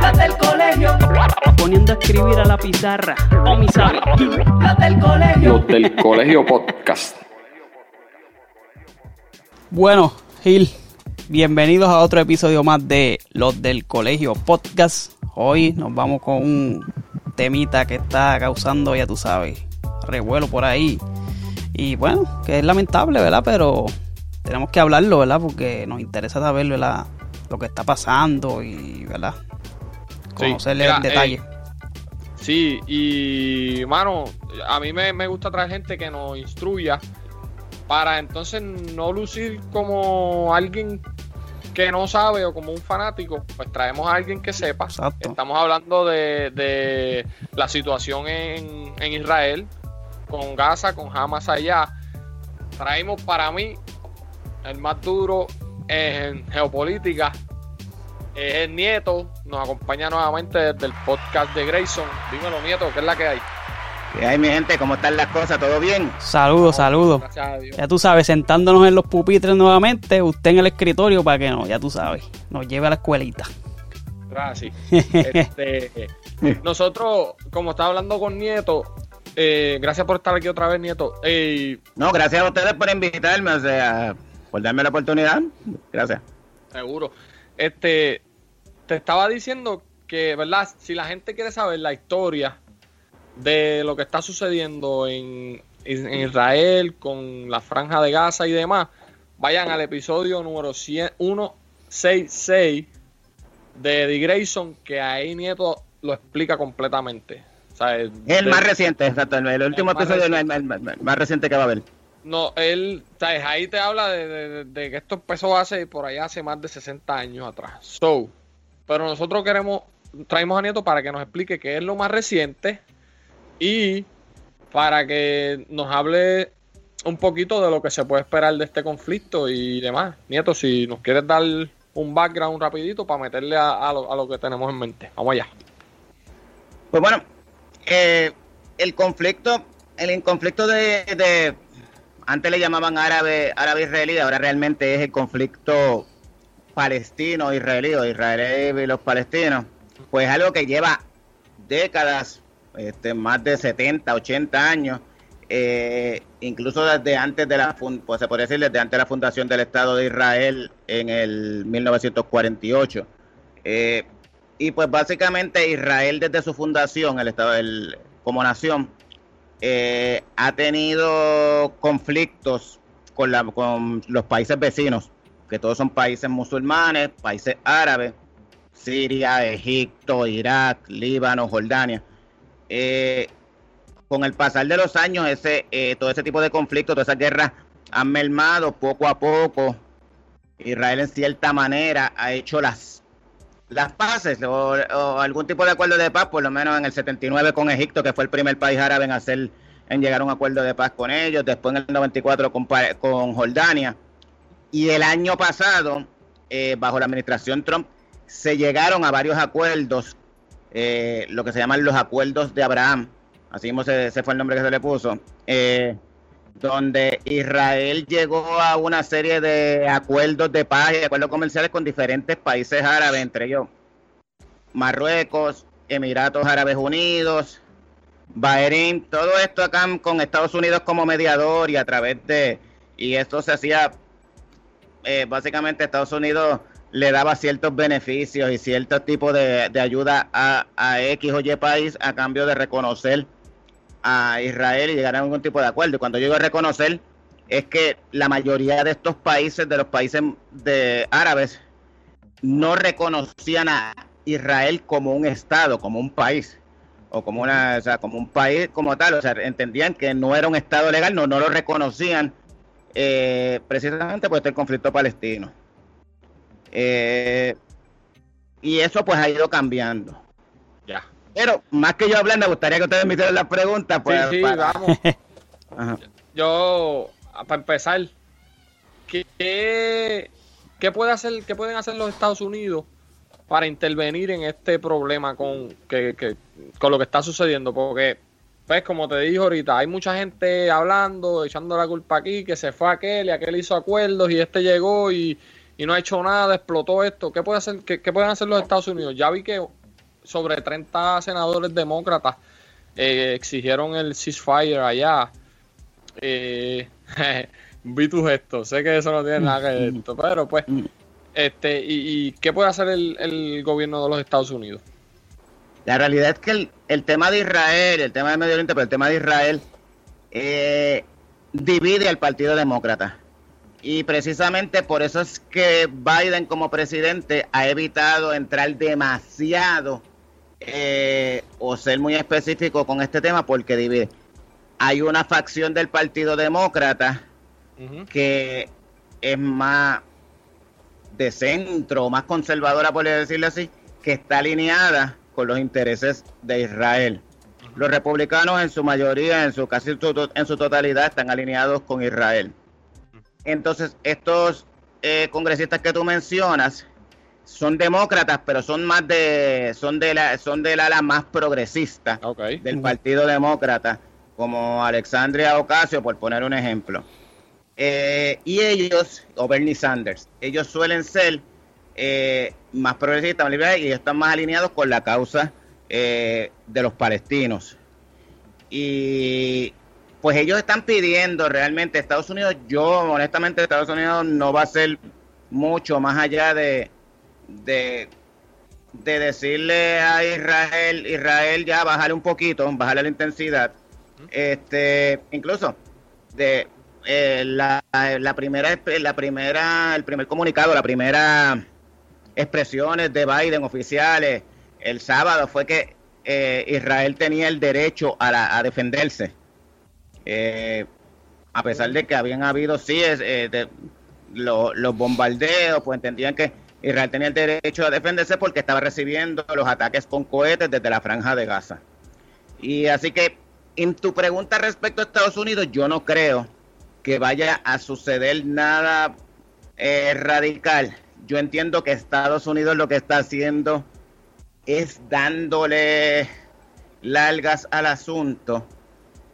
Las del colegio. Poniendo a escribir a la pizarra. O mi sabe. Las del colegio. Los del colegio podcast. Bueno, Gil, bienvenidos a otro episodio más de Los del Colegio Podcast. Hoy nos vamos con un temita que está causando, ya tú sabes, revuelo por ahí. Y bueno, que es lamentable, ¿verdad? Pero tenemos que hablarlo, ¿verdad? Porque nos interesa saber, ¿verdad? Lo que está pasando y, ¿verdad? Conocerle mira, el detalle. eh, Sí, y mano, a mí me, me gusta traer gente que nos instruya para entonces no lucir como alguien que no sabe o como un fanático, pues traemos a alguien que sepa. Exacto. Estamos hablando de, de la situación en, en Israel, con Gaza, con Hamas allá. Traemos para mí el más duro en geopolítica. Es el nieto, nos acompaña nuevamente desde el podcast de Grayson. Dímelo, nieto, ¿qué es la que hay? ¿Qué hay, mi gente? ¿Cómo están las cosas? ¿Todo bien? Saludos, saludos. Gracias a Dios. Ya tú sabes, sentándonos en los pupitres nuevamente, usted en el escritorio para que no, ya tú sabes, nos lleve a la escuelita. Gracias. Este, nosotros, como estaba hablando con Nieto, eh, gracias por estar aquí otra vez, Nieto. Eh, No, gracias a ustedes por invitarme, o sea, por darme la oportunidad. Gracias. seguro. Este, te estaba diciendo que, ¿verdad? Si la gente quiere saber la historia de lo que está sucediendo en, en Israel con la franja de Gaza y demás, vayan al episodio número 100 166 de The Grayson, que ahí Nieto lo explica completamente. O sea, Es el de- más reciente, exacto. El, el último El episodio reciente. el más reciente que va a haber. No, él, ¿sabes? ahí te habla de, de- que esto empezó hace por allá hace más de 60 años atrás. So, pero nosotros queremos, traemos a Nieto para que nos explique qué es lo más reciente y para que nos hable un poquito de lo que se puede esperar de este conflicto y demás. Nieto, si nos quieres dar un background rapidito para meterle a, a lo, a lo que tenemos en mente. Vamos allá. Pues bueno, eh, el conflicto, el conflicto de, de- antes le llamaban árabe, árabe israelí, ahora realmente es el conflicto palestino israelí o israelí y los palestinos, pues es algo que lleva décadas, este, más de 70, 80 años, eh, incluso desde antes de la, pues se podría decir desde antes de la fundación del Estado de Israel en el 1948. Eh, y pues básicamente Israel desde su fundación, el Estado el- como nación, eh, ha tenido conflictos con, la, con los países vecinos, que todos son países musulmanes, países árabes, Siria, Egipto, Irak, Líbano, Jordania. Eh, con el pasar de los años, ese, eh, todo ese tipo de conflictos, todas esas guerras han mermado poco a poco. Israel en cierta manera ha hecho las las paces o, algún tipo de acuerdo de paz, por lo menos en el 79 con Egipto, que fue el primer país árabe en hacer en llegar a un acuerdo de paz con ellos, después en el 94 con, con Jordania. Y el año pasado, eh, bajo la administración Trump, se llegaron a varios acuerdos, eh, lo que se llaman los acuerdos de Abraham, así mismo ese, ese fue el nombre que se le puso, eh, donde Israel llegó a una serie de acuerdos de paz y de acuerdos comerciales con diferentes países árabes, entre ellos Marruecos, Emiratos Árabes Unidos, Bahrein, todo esto acá con Estados Unidos como mediador y a través de, y esto se hacía, eh, básicamente Estados Unidos le daba ciertos beneficios y ciertos tipos de, ayuda a, a, X o Y país a cambio de reconocer a Israel y llegar a algún tipo de acuerdo. Y cuando yo digo reconocer, es que la mayoría de estos países, de los países de árabes, no reconocían a Israel como un estado, como un país o como una, o sea, como un país como tal, o sea, entendían que no era un estado legal, no, no lo reconocían eh, precisamente por este conflicto palestino. Eh, y eso pues ha ido cambiando. Ya. Pero más que yo hablar, me gustaría que ustedes me hicieran las preguntas. Pues, sí, sí, vamos. Yo, para empezar, ¿qué, ¿qué, puede hacer, ¿qué pueden hacer los Estados Unidos para intervenir en este problema con, que, que, con lo que está sucediendo? Porque, pues, como te dije ahorita, hay mucha gente hablando, echando la culpa aquí, que se fue aquel y aquel hizo acuerdos y este llegó y, y no ha hecho nada, explotó esto. ¿Qué, puede hacer, qué, pueden hacer los Estados Unidos? Ya vi que sobre 30 senadores demócratas eh, exigieron el ceasefire allá. Eh, vi tu gesto, sé que eso no tiene nada que ver esto, pero pues este, y, qué puede hacer el, gobierno de los Estados Unidos? La realidad es que el, tema de Israel, el tema de Medio Oriente, pero el tema de Israel eh, divide al Partido Demócrata. Y precisamente por eso es que Biden como presidente ha evitado entrar demasiado eh, o ser muy específico con este tema porque divide. Hay una facción del Partido Demócrata que es más de centro, más conservadora, por decirlo así, que está alineada con los intereses de Israel. Los republicanos en su mayoría, en su casi en su totalidad, están alineados con Israel. Entonces, estos eh, congresistas que tú mencionas son demócratas, pero son más de, son de la, son del ala más progresista del Partido Demócrata, como Alexandria Ocasio, por poner un ejemplo. Eh, y ellos, o Bernie Sanders, ellos suelen ser eh, más progresistas, más liberales, y están más alineados con la causa eh, de los palestinos. Y pues ellos están pidiendo realmente, Estados Unidos, yo honestamente Estados Unidos no va a ser mucho más allá de, de, de decirle a Israel, Israel ya bajarle un poquito, bajarle la intensidad. Este, incluso de eh, la, la, primera, la primera, el primer comunicado, la primera expresiones de Biden oficiales el sábado fue que eh, Israel tenía el derecho a, a defenderse. Eh, a pesar de que habían habido, sí, de, los bombardeos, pues entendían que Israel tenía el derecho a defenderse porque estaba recibiendo los ataques con cohetes desde la franja de Gaza. Y así que, en tu pregunta respecto a Estados Unidos, yo no creo que vaya a suceder nada eh, radical. Yo entiendo que Estados Unidos lo que está haciendo es dándole largas al asunto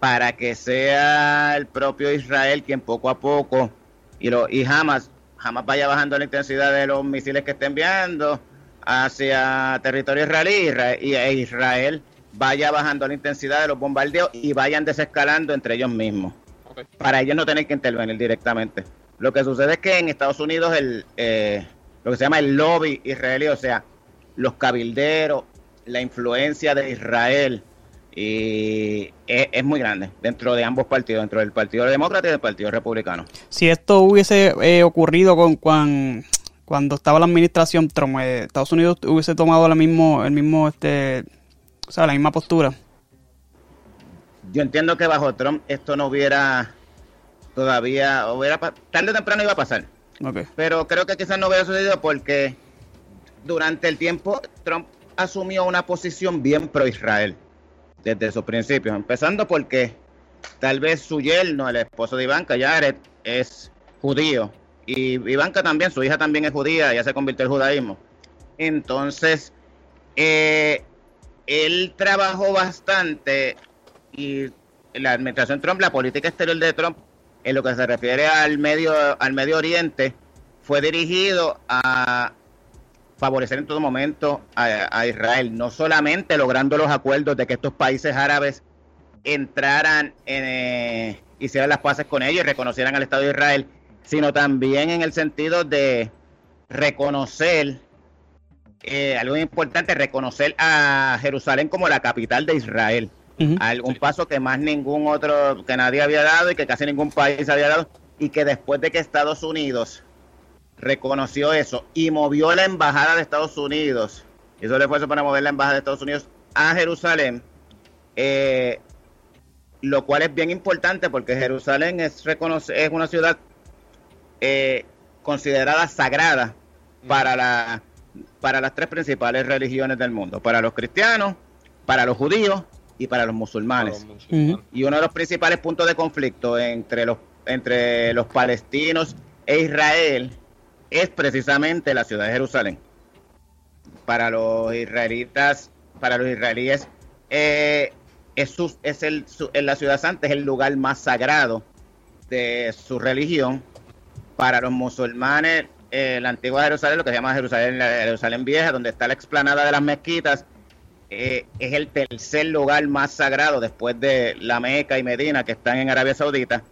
para que sea el propio Israel quien poco a poco y, lo, y jamás vaya bajando la intensidad de los misiles que esté enviando hacia territorio israelí y e Israel vaya bajando la intensidad de los bombardeos y vayan desescalando entre ellos mismos para ellos no tener que intervenir directamente. Lo que sucede es que en Estados Unidos el eh, lo que se llama el lobby israelí, o sea, los cabilderos, la influencia de Israel y es, muy grande dentro de ambos partidos, dentro del Partido Demócrata y del Partido Republicano. Si esto hubiese eh, ocurrido con, cuando estaba la administración Trump, eh, Estados Unidos hubiese tomado la mismo, el mismo, este, o sea, la misma postura. Yo entiendo que bajo Trump esto no hubiera todavía, hubiera, tarde o temprano iba a pasar. Pero creo que quizás no hubiera sucedido porque durante el tiempo Trump asumió una posición bien pro-Israel desde sus principios, empezando porque tal vez su yerno, el esposo de Ivanka, Jared, es judío. Y Ivanka también, su hija también es judía, ya se convirtió al judaísmo. Entonces, eh, él trabajó bastante y la administración Trump, la política exterior de Trump, en lo que se refiere al medio, al Medio Oriente, fue dirigido a favorecer en todo momento a, Israel, no solamente logrando los acuerdos de que estos países árabes entraran, en, eh, hicieran las paces con ellos y reconocieran al Estado de Israel, sino también en el sentido de reconocer, eh, algo importante, reconocer a Jerusalén como la capital de Israel. Ujú. un paso que más ningún otro, que nadie había dado y que casi ningún país había dado, y que después de que Estados Unidos reconoció eso y movió la embajada de Estados Unidos, hizo el esfuerzo para mover la embajada de Estados Unidos a Jerusalén, eh, lo cual es bien importante porque Jerusalén es, es una ciudad eh, considerada sagrada para, la, para las tres principales religiones del mundo, para los cristianos, para los judíos y para los musulmanes. Y uno de los principales puntos de conflicto entre los, entre los palestinos e Israel es precisamente la ciudad de Jerusalén. Para los israelitas, para los israelíes, eh, es, es el, en la ciudad santa, es el lugar más sagrado de su religión. Para los musulmanes, eh, la antigua Jerusalén, lo que se llama Jerusalén, la Jerusalén Vieja, donde está la explanada de las mezquitas, eh, es el tercer lugar más sagrado después de la Meca y Medina, que están en Arabia Saudita,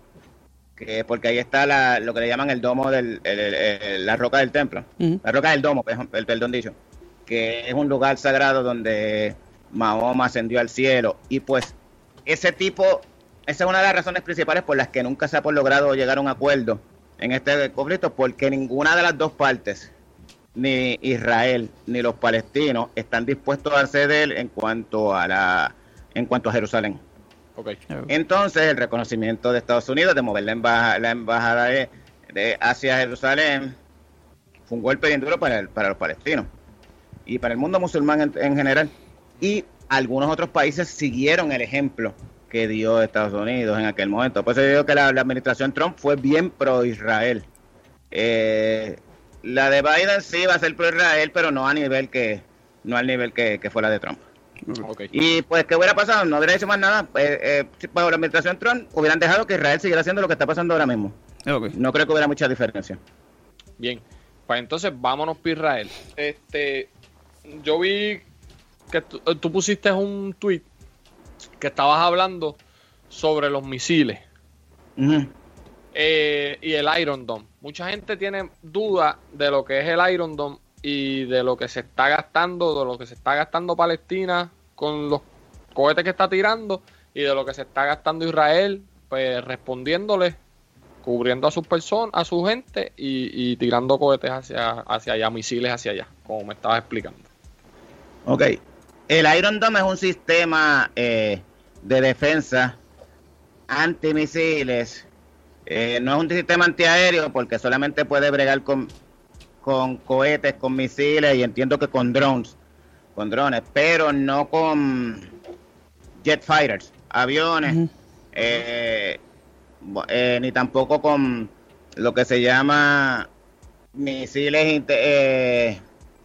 que porque ahí está la, lo que le llaman el domo del, el- el- el- la roca del templo, la roca del domo, perdón, el perdón dicho, que es un lugar sagrado donde Mahoma ascendió al cielo. Y pues ese tipo, esa es una de las razones principales por las que nunca se ha logrado llegar a un acuerdo en este conflicto, porque ninguna de las dos partes ni Israel ni los palestinos están dispuestos a ceder en cuanto a la en cuanto a Jerusalén. Entonces, el reconocimiento de Estados Unidos de mover la, embaja- la embajada de, de- hacia Jerusalén fue un golpe bien duro para, el- para los palestinos y para el mundo musulmán en, en general. Y algunos otros países siguieron el ejemplo que dio Estados Unidos en aquel momento. Por eso yo digo que la, la administración Trump fue bien pro-Israel. Eh, la de Biden sí va a ser pro-Israel, pero no a nivel que no al nivel que, que fue la de Trump. Y pues, ¿qué hubiera pasado? No hubiera hecho más nada. Eh, eh, si bajo la administración Trump hubieran dejado que Israel siguiera haciendo lo que está pasando ahora mismo. Ok. No creo que hubiera mucha diferencia. Bien, pues entonces vámonos para Israel. Este, yo vi que tú, eh, pusiste un tweet que estabas hablando sobre los misiles eh, y el Iron Dome. Mucha gente tiene duda de lo que es el Iron Dome y de lo que se está gastando, de lo que se está gastando Palestina con los cohetes que está tirando y de lo que se está gastando Israel, pues respondiéndole, cubriendo a sus personas, a su gente y, y tirando cohetes hacia, hacia allá, misiles hacia allá, como me estabas explicando. Ok. El Iron Dome es un sistema eh, de defensa antimisiles. Eh, no es un sistema antiaéreo porque solamente puede bregar con, con cohetes, con misiles y entiendo que con drones, con drones, pero no con jet fighters, aviones, eh, eh, ni tampoco con lo que se llama misiles inter- eh,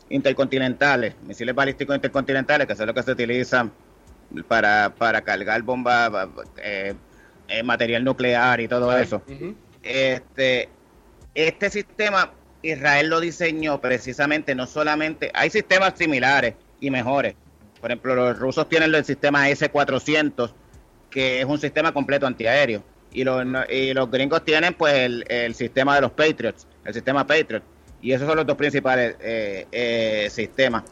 intercontinentales, misiles balísticos intercontinentales, que eso es lo que se utilizan para, para cargar bombas, ba- ba- eh, eh, material nuclear y todo eso. Este, este sistema, Israel lo diseñó precisamente, no solamente, hay sistemas similares y mejores. Por ejemplo, los rusos tienen el sistema S-400, que es un sistema completo antiaéreo. Y los, y los gringos tienen pues el, el sistema de los Patriots, el sistema Patriot. Y esos son los dos principales eh, eh, sistemas.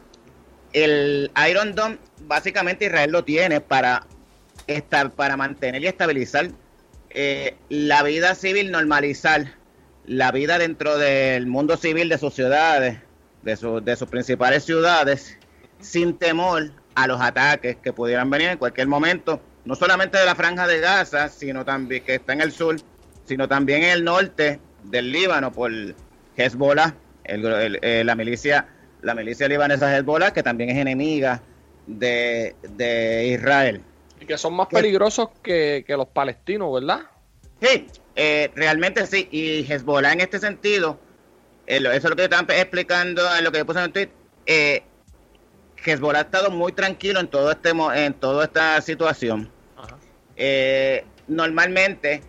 El Iron Dome, básicamente Israel lo tiene para estar, para mantener y estabilizar eh, la vida civil, normalizar la vida dentro del mundo civil de sus ciudades, de, su- de sus principales ciudades, sin temor a los ataques que pudieran venir en cualquier momento, no solamente de la franja de Gaza, sino también que está en el sur, sino también en el norte del Líbano por Hezbollah, el- el- eh, la milicia la milicia libanesa Hezbollah, que también es enemiga de, de Israel. Y que son más peligrosos que, que los palestinos, ¿verdad? Sí, eh, realmente sí. Y Hezbollah en este sentido, eh, eso es lo que estaban explicando en lo que yo puse en el tweet. Eh, Hezbollah ha estado muy tranquilo en todo este en toda esta situación. Ajá. Eh, normalmente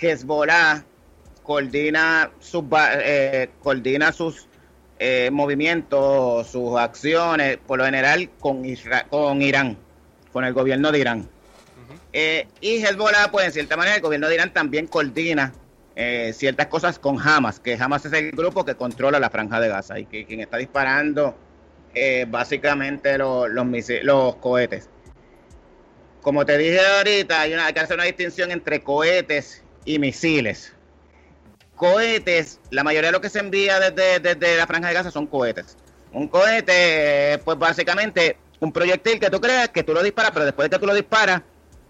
Hezbollah coordina sus eh, coordina sus eh, movimientos, sus acciones, por lo general con Isra- con Irán, con el gobierno de Irán. Eh, y Hezbollah, pues en cierta manera el gobierno de Irán también coordina eh, ciertas cosas con Hamas, que Hamas es el grupo que controla la franja de Gaza y que quien está disparando eh, básicamente los, los, los cohetes. Como te dije ahorita, hay, una, hay que hacer una distinción entre cohetes y misiles. Cohetes, la mayoría de lo que se envía desde, desde la franja de Gaza son cohetes. Un cohete, pues básicamente un proyectil que tú creas que tú lo disparas, pero después de que tú lo disparas,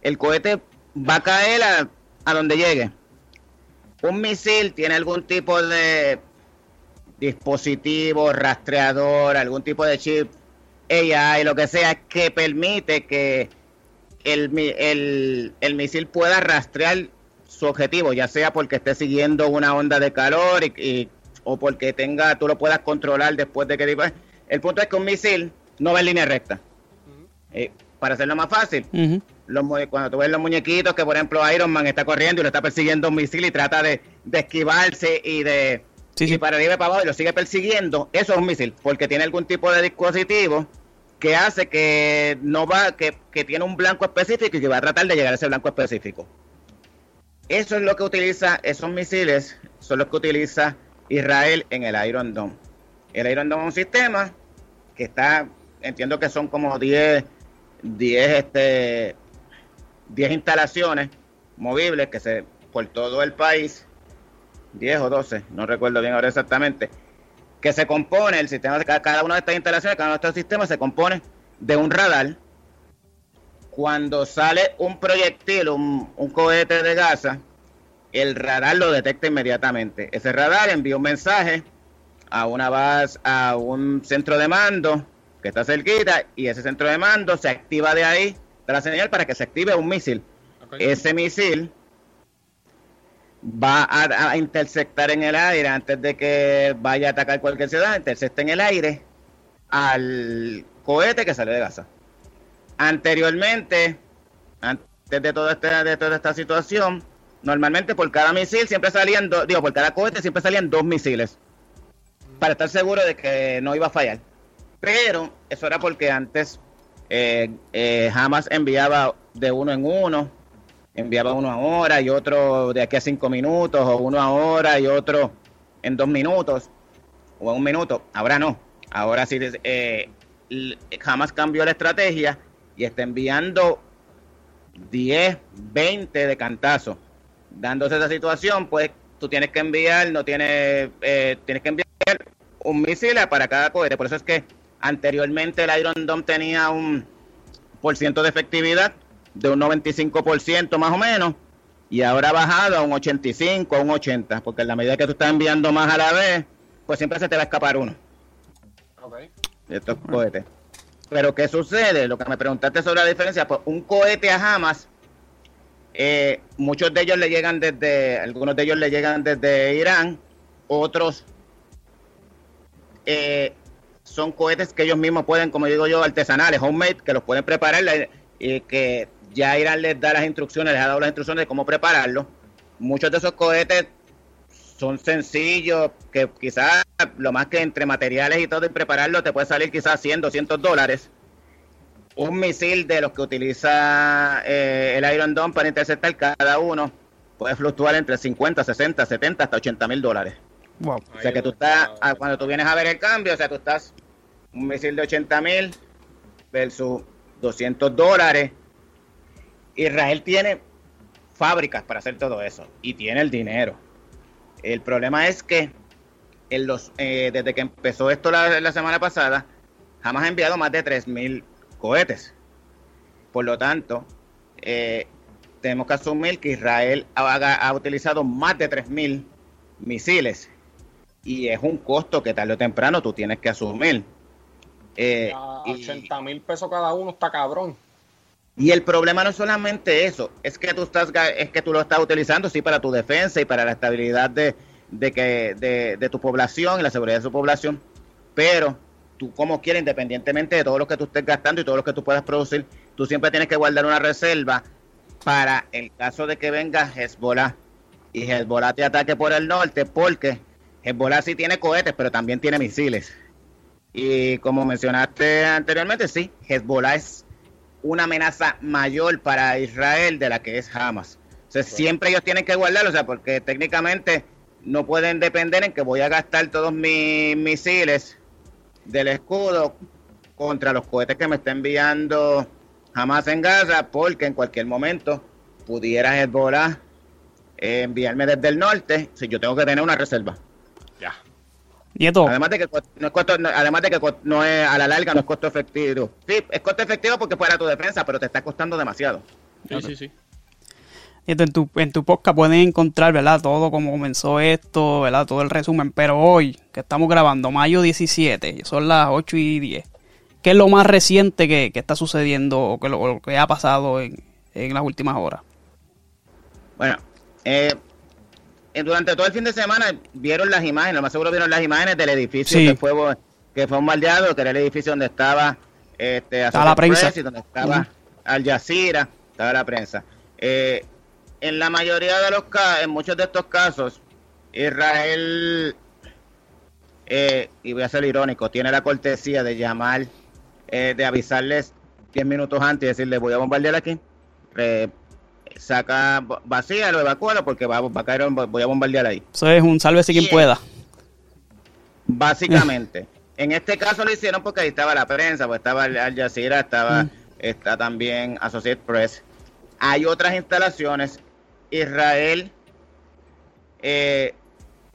el cohete va a caer a, a donde llegue. Un misil tiene algún tipo de dispositivo, rastreador, algún tipo de chip, AI, lo que sea, que permite que el, el, el misil pueda rastrear su objetivo, ya sea porque esté siguiendo una onda de calor y, o porque tenga, tú lo puedas controlar después de que el punto es que un misil no va en línea recta. Eh, para hacerlo más fácil, los, cuando tú ves los muñequitos que por ejemplo Iron Man está corriendo y lo está persiguiendo un misil y trata de, esquivarse y de y para arriba y para abajo y lo sigue persiguiendo, eso es un misil, porque tiene algún tipo de dispositivo que hace que no va, que, que tiene un blanco específico y que va a tratar de llegar a ese blanco específico. Eso es lo que utiliza, esos misiles son los que utiliza Israel en el Iron Dome. El Iron Dome es un sistema que está, entiendo que son como 10, 10, este, 10 instalaciones movibles que se por todo el país, 10 o 12, no recuerdo bien ahora exactamente, que se compone, el sistema de cada una de estas instalaciones, cada uno de estos sistemas se compone de un radar cuando sale un proyectil, un, cohete de Gaza, el radar lo detecta inmediatamente. Ese radar envía un mensaje a una base, a un centro de mando que está cerquita y ese centro de mando se activa de ahí la señal para que se active un misil. Ese misil va a, interceptar en el aire antes de que vaya a atacar cualquier ciudad, intercepta en el aire al cohete que sale de Gaza. Anteriormente, antes de toda, esta, de toda esta situación, normalmente por cada misil siempre salían, dos, digo, por cada cohete siempre salían dos misiles para estar seguro de que no iba a fallar. Pero eso era porque antes eh, eh, jamás enviaba de uno en uno, enviaba uno ahora y otro de aquí a cinco minutos, o uno ahora y otro en dos minutos, o en un minuto. Ahora no, ahora sí, eh, jamás cambió la estrategia y está enviando 10, 20 de cantazo. Dándose esa situación, pues tú tienes que enviar, no tienes, eh, tienes que enviar un misil para cada cohete. Por eso es que anteriormente el Iron Dome tenía un por ciento de efectividad de un 95% más o menos y ahora ha bajado a un 85, a un 80, porque en la medida que tú estás enviando más a la vez, pues siempre se te va a escapar uno. Okay. estos cohetes. Pero ¿qué sucede? Lo que me preguntaste sobre la diferencia, pues un cohete a Hamas, eh, muchos de ellos le llegan desde, algunos de ellos le llegan desde Irán, otros eh, son cohetes que ellos mismos pueden, como digo yo, artesanales, homemade, que los pueden preparar y que ya Irán les da las instrucciones, les ha dado las instrucciones de cómo prepararlo. Muchos de esos cohetes son sencillos, que quizás lo más que entre materiales y todo y prepararlo te puede salir quizás 100, 200 dólares. Un misil de los que utiliza eh, el Iron Dome para interceptar cada uno puede fluctuar entre 50, 60, 70 hasta 80 mil dólares. O sea que tú estás, ah, cuando tú vienes a ver el cambio, o sea, tú estás un misil de 80 mil versus 200 dólares. Israel tiene fábricas para hacer todo eso y tiene el dinero. El problema es que en los, eh, desde que empezó esto la, semana pasada, jamás ha enviado más de 3.000 cohetes. Por lo tanto, eh, tenemos que asumir que Israel ha, utilizado más de 3.000 misiles. Y es un costo que tarde o temprano tú tienes que asumir. Eh, 80 mil pesos cada uno está cabrón. Y el problema no es solamente eso, es que tú estás, es que tú lo estás utilizando sí para tu defensa y para la estabilidad de, de que de, tu población y la seguridad de su población, pero tú como quieres, independientemente de todo lo que tú estés gastando y todo lo que tú puedas producir, tú siempre tienes que guardar una reserva para el caso de que venga Hezbollah y Hezbollah te ataque por el norte, porque Hezbollah sí tiene cohetes, pero también tiene misiles. Y como mencionaste anteriormente, sí, Hezbollah es una amenaza mayor para Israel de la que es Hamas. O sea, siempre ellos tienen que guardarlo, o sea, porque técnicamente no pueden depender en que voy a gastar todos mis misiles del escudo contra los cohetes que me está enviando Hamas en Gaza, porque en cualquier momento pudiera Hezbollah eh, enviarme desde el norte, si yo tengo que tener una reserva. Nieto, Además de que no es costo- no- además de que no es a la larga no es costo efectivo. Sí, es costo efectivo porque fuera tu defensa, pero te está costando demasiado. Sí, sí, sí. Nieto, en tu, en tu podcast pueden encontrar, ¿verdad? Todo cómo comenzó esto, ¿verdad? Todo el resumen. Pero hoy, que estamos grabando, mayo 17, son las 8 y 10. ¿Qué es lo más reciente que, que está sucediendo o que, lo, o que ha pasado en, en las últimas horas? Bueno, eh, durante todo el fin de semana vieron las imágenes, lo más seguro vieron las imágenes del edificio Sí. que fue que fue bombardeado, que era el edificio donde estaba este Estaba la prensa. Press donde estaba. Al Jazeera, estaba la prensa. Eh, en la mayoría de los casos, en muchos de estos casos, Israel, eh, y voy a ser irónico, tiene la cortesía de llamar, eh, de avisarles 10 minutos antes y decirles voy a bombardear aquí. Saca vacía, lo evacúalo porque va, va a caer, voy a bombardear ahí. Eso es un sálvese quien pueda. Básicamente. en este caso lo hicieron porque ahí estaba la prensa, pues estaba Al Jazeera, estaba, Mm. está también Associated Press. Hay otras instalaciones. Israel, eh,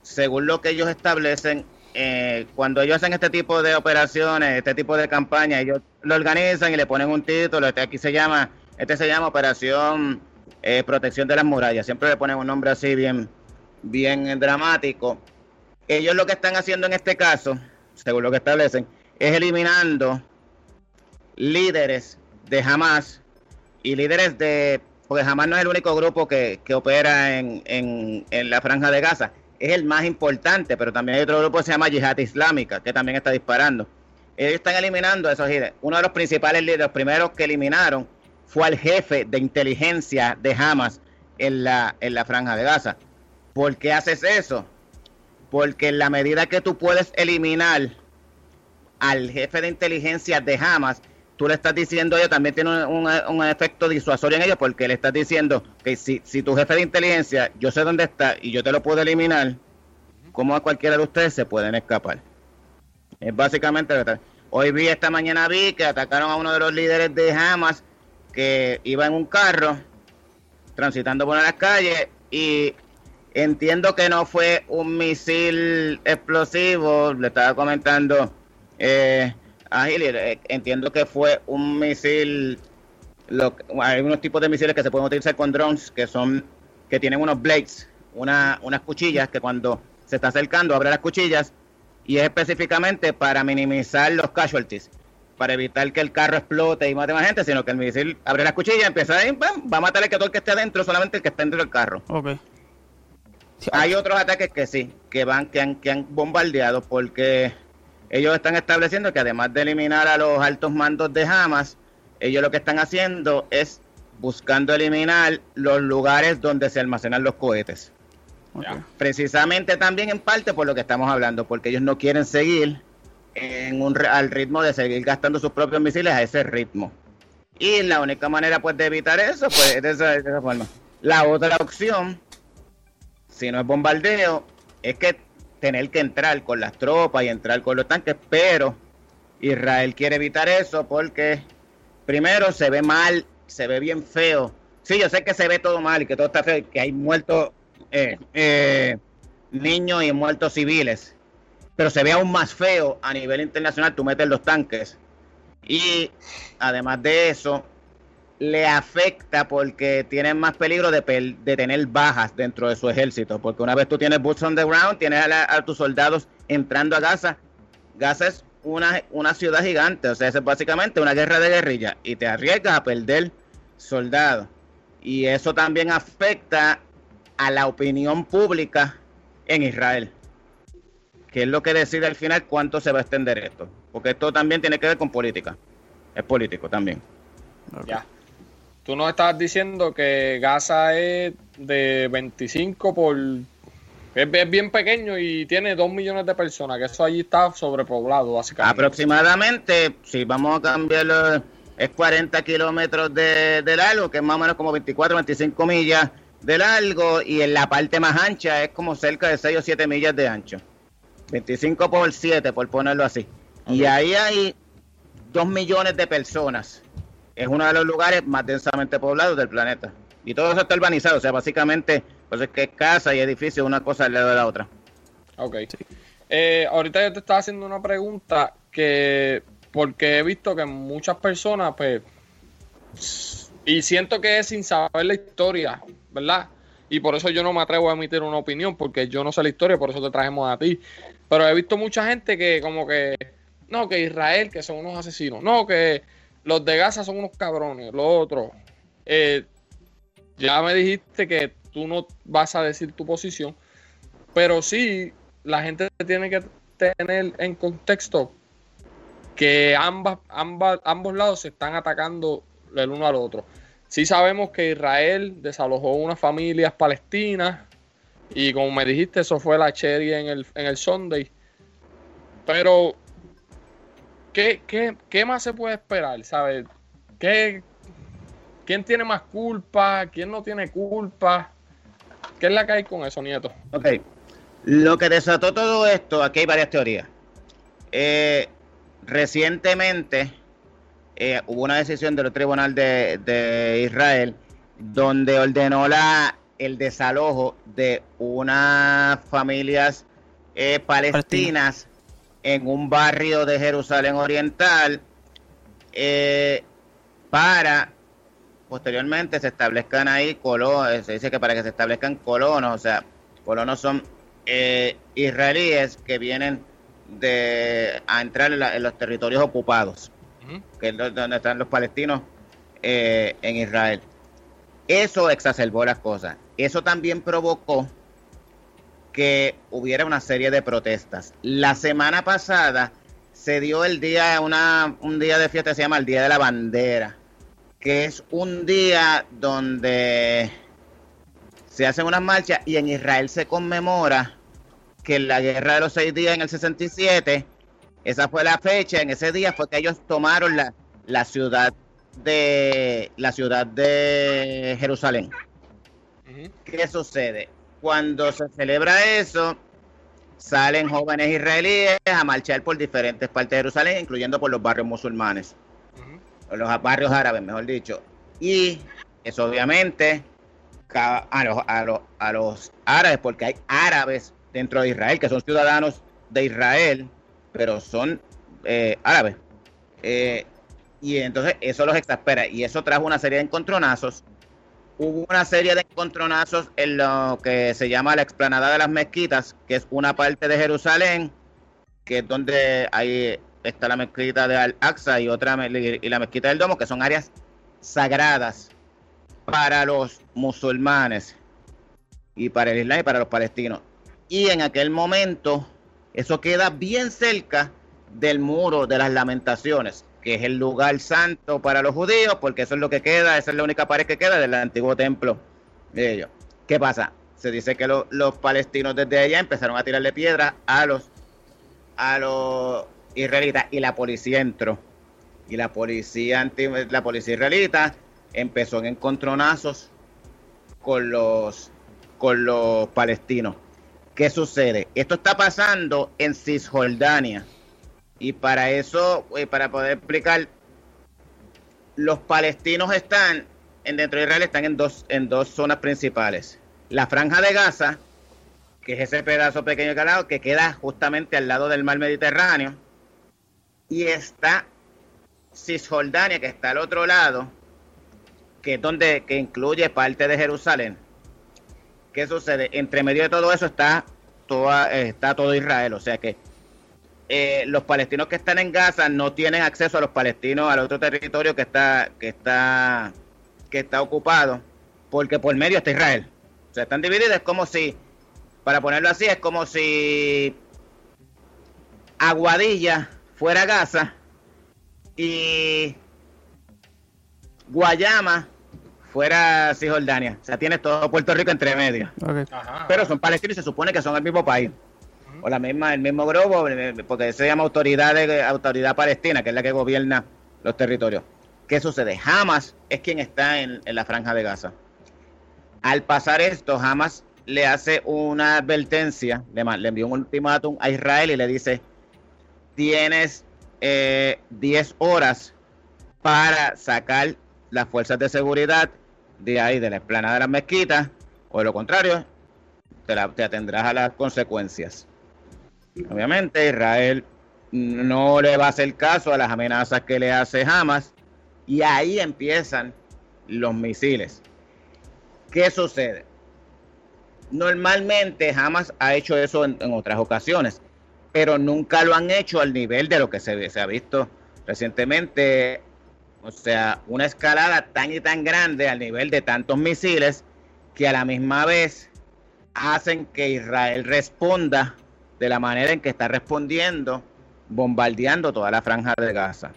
según lo que ellos establecen, eh, cuando ellos hacen este tipo de operaciones, este tipo de campañas, ellos lo organizan y le ponen un título. Este aquí se llama, este se llama Operación eh, Protección de las Murallas. Siempre le ponen un nombre así bien, bien dramático. Ellos lo que están haciendo en este caso, según lo que establecen, es eliminando líderes de Hamas y líderes de... Porque Hamas no es el único grupo que, que opera en, en, en la franja de Gaza. Es el más importante, pero también hay otro grupo que se llama Yihad Islámica, que también está disparando. Ellos están eliminando a esos líderes. Uno de los principales líderes, los primeros que eliminaron, fue al jefe de inteligencia de Hamas en la, en la franja de Gaza. ¿Por qué haces eso? Porque en la medida que tú puedes eliminar al jefe de inteligencia de Hamas, tú le estás diciendo, ellos también tiene un, un- un efecto disuasorio en ellos, porque le estás diciendo que si, si tu jefe de inteligencia, yo sé dónde está y yo te lo puedo eliminar, como a cualquiera de ustedes se pueden escapar. Es básicamente lo que está- Hoy vi, esta mañana vi que atacaron a uno de los líderes de Hamas que iba en un carro transitando por las calles y entiendo que no fue un misil explosivo, le estaba comentando eh, a Gili, eh, entiendo que fue un misil, lo, hay unos tipos de misiles que se pueden utilizar con drones que son, que tienen unos blades, una, unas cuchillas que cuando se está acercando abre las cuchillas y es específicamente para minimizar los casualties, para evitar que el carro explote y mate más gente, sino que el misil abre las cuchillas, empieza ahí, ¡pam! va a matar el que todo el que esté adentro, solamente el que está dentro del carro. Ok. Hay otros ataques que sí, que van, que han, que han bombardeado porque ellos están estableciendo que además de eliminar a los altos mandos de Hamas, ellos lo que están haciendo es buscando eliminar los lugares donde se almacenan los cohetes. Precisamente también en parte por lo que estamos hablando, porque ellos no quieren seguir en un, al ritmo de seguir gastando sus propios misiles a ese ritmo. Y la única manera pues de evitar eso, pues es de esa, de esa forma. La otra opción, si no es bombardeo, es que tener que entrar con las tropas y entrar con los tanques, pero Israel quiere evitar eso porque primero se ve mal, se ve bien feo. Sí, yo sé que se ve todo mal y que todo está feo, que hay muertos eh, eh, niños y muertos civiles, pero se ve aún más feo a nivel internacional, tú metes los tanques. Y además de eso, le afecta porque tienen más peligro de, tener bajas dentro de su ejército, porque una vez tú tienes boots on the ground, tienes a, la- a tus soldados entrando a Gaza, Gaza es una, una ciudad gigante, o sea, es básicamente una guerra de guerrilla y te arriesgas a perder soldados. Y eso también afecta a la opinión pública en Israel, que es lo que decide al final cuánto se va a extender esto, porque esto también tiene que ver con política, es político también. Ya. Tú nos estabas diciendo que Gaza es de 25 por... Es, es bien pequeño y tiene 2 millones de personas, que eso allí está sobrepoblado, básicamente. Aproximadamente, si vamos a cambiarlo, es 40 kilómetros de, de largo, que es más o menos como 24, 25 millas de largo, y en la parte más ancha es como cerca de 6 o 7 millas de ancho. 25 por 7, por ponerlo así. Y ahí hay 2 millones de personas. Es uno de los lugares más densamente poblados del planeta. Y todo eso está urbanizado, o sea, básicamente, pues es que es casa y edificio, una cosa al lado de la otra. Ok. Eh, ahorita yo te estaba haciendo una pregunta que, porque he visto que muchas personas, pues, y siento que es sin saber la historia, ¿verdad? Y por eso yo no me atrevo a emitir una opinión, porque yo no sé la historia, por eso te trajemos a ti. Pero he visto mucha gente que como que, no, que Israel, que son unos asesinos, no, que los de Gaza son unos cabrones, los otros. Eh, ya me dijiste que tú no vas a decir tu posición, pero sí la gente tiene que tener en contexto que ambas, ambas, ambos lados se están atacando el uno al otro. Sí sabemos que Israel desalojó unas familias palestinas y como me dijiste, eso fue la cherry en el, en el Sunday. Pero, ¿qué, qué, qué más se puede esperar? ¿Sabes? ¿Qué, ¿Quién tiene más culpa? ¿Quién no tiene culpa? ¿Qué es la que hay con eso, Nieto? Ok. Lo que desató todo esto, aquí hay varias teorías. Eh, recientemente eh, hubo una decisión del Tribunal de, Israel donde ordenó el desalojo de unas familias eh, palestinas en un barrio de Jerusalén Oriental eh, para posteriormente se establezcan ahí colonos, se dice que para que se establezcan colonos, o sea, colonos son israelíes que vienen de a entrar en, los territorios ocupados, que es donde están los palestinos eh, en Israel. Eso exacerbó las cosas. Eso también provocó que hubiera una serie de protestas. La semana pasada se dio el día, una, un día de fiesta, se llama el Día de la Bandera que es un día donde se hacen unas marchas y en Israel se conmemora que la guerra de los seis días en el 67, esa fue la fecha, en ese día fue que ellos tomaron la, la ciudad de la ciudad de Jerusalén. ¿Qué sucede? Cuando se celebra eso, salen jóvenes israelíes a marchar por diferentes partes de Jerusalén, incluyendo por los barrios musulmanes los barrios árabes, mejor dicho. Y eso obviamente a los, a, los, a los árabes, porque hay árabes dentro de Israel que son ciudadanos de Israel, pero son eh, árabes. Eh, y entonces eso los exaspera y eso trajo una serie de encontronazos. Hubo una serie de encontronazos en lo que se llama la explanada de las mezquitas, que es una parte de Jerusalén, que es donde hay está la mezquita de Al-Aqsa y otra y la mezquita del Domo, que son áreas sagradas para los musulmanes y para el Islam y para los palestinos. Y en aquel momento, eso queda bien cerca del muro de las lamentaciones, que es el lugar santo para los judíos, porque eso es lo que queda, esa es la única pared que queda del antiguo templo de ellos. ¿Qué pasa? Se dice que los palestinos desde allá empezaron a tirarle piedras a los a los israelita y la policía entró. Y la policía, anti, la policía israelita empezó en encontronazos con los, con los palestinos. ¿Qué sucede? Esto está pasando en Cisjordania. Y para eso, eh, para poder explicar, los palestinos están, en dentro de Israel, están en dos, en dos zonas principales. La franja de Gaza, que es ese pedazo pequeño de que queda justamente al lado del mar Mediterráneo, y está Cisjordania, que está al otro lado, que es donde que incluye parte de Jerusalén. ¿Qué sucede? Entre medio de todo eso está, toda, está todo Israel, o sea que eh, los palestinos que están en Gaza no tienen acceso a los palestinos al otro territorio que está que está que está ocupado porque por medio está Israel. O sea, están divididos, es como si para ponerlo así, es como si Aguadilla fuera Gaza y Guayama fuera Cisjordania. O sea, tienes todo Puerto Rico entre medio. Pero son palestinos y se supone que son el mismo país. O la misma, el mismo grupo, porque se llama autoridad, de, autoridad palestina, que es la que gobierna los territorios. ¿Qué sucede? Hamas es quien está en, en la franja de Gaza. Al pasar esto, Hamas le hace una advertencia, le, le envió un ultimátum a Israel y le dice, tienes eh, 10 horas para sacar las fuerzas de seguridad de ahí, de la explanada de las mezquitas, o de lo contrario, te, te atendrás a las consecuencias. Obviamente Israel no le va a hacer caso a las amenazas que le hace Hamas y ahí empiezan los misiles. ¿Qué sucede? Normalmente Hamas ha hecho eso en, otras ocasiones, pero nunca lo han hecho al nivel de lo que se ha visto recientemente. O sea, una escalada tan y tan grande al nivel de tantos misiles que a la misma vez hacen que Israel responda de la manera en que está respondiendo, bombardeando toda la franja de Gaza.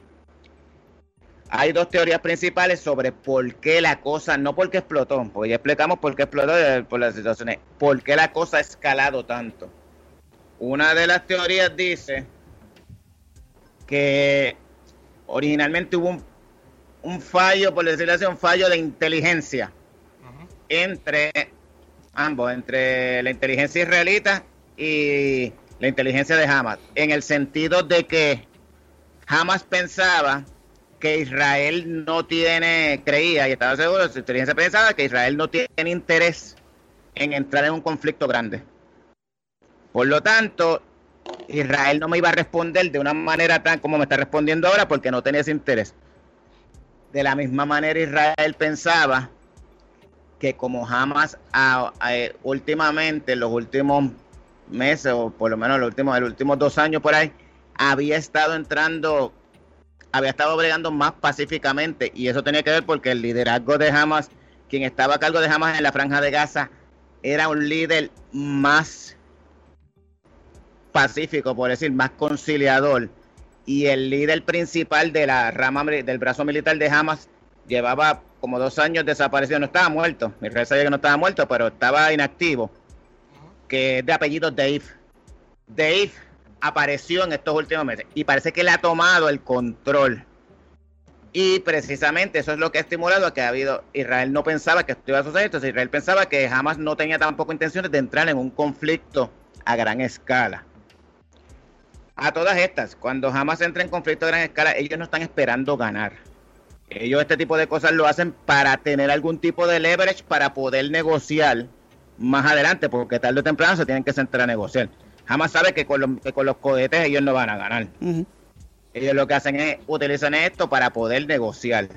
Hay dos teorías principales sobre por qué la cosa, no porque explotó, porque ya explicamos por qué explotó por las situaciones, por qué la cosa ha escalado tanto. Una de las teorías dice que originalmente hubo un, un fallo, por decirlo así, un fallo de inteligencia entre ambos, entre la inteligencia israelita y la inteligencia de Hamas, en el sentido de que Hamas pensaba que Israel no tiene, creía y estaba seguro, su inteligencia pensaba que Israel no tiene interés en entrar en un conflicto grande. Por lo tanto, Israel no me iba a responder de una manera tan como me está respondiendo ahora porque no tenía ese interés. De la misma manera Israel pensaba que como Hamas a- a- últimamente, en los últimos meses, o por lo menos los últimos, los últimos dos años por ahí, había estado entrando, había estado bregando más pacíficamente, y eso tenía que ver porque el liderazgo de Hamas, quien estaba a cargo de Hamas en la franja de Gaza, era un líder más pacífico, por decir, más conciliador. Y el líder principal de la rama del brazo militar de Hamas llevaba como dos años desaparecido, no estaba muerto. Israel sabía que no estaba muerto, pero estaba inactivo. Que es de apellido Dave. Dave apareció en estos últimos meses y parece que le ha tomado el control. Y precisamente eso es lo que ha estimulado a que ha habido. Israel no pensaba que esto iba a suceder, entonces Israel pensaba que jamás no tenía tampoco intenciones de entrar en un conflicto a gran escala. A todas estas, cuando jamás entra en conflicto a gran escala, ellos no están esperando ganar. Ellos este tipo de cosas lo hacen para tener algún tipo de leverage para poder negociar más adelante, porque tarde o temprano se tienen que sentar a negociar. Jamás sabe que con, los, que con los cohetes ellos no van a ganar. Ellos lo que hacen es utilizan esto para poder negociar.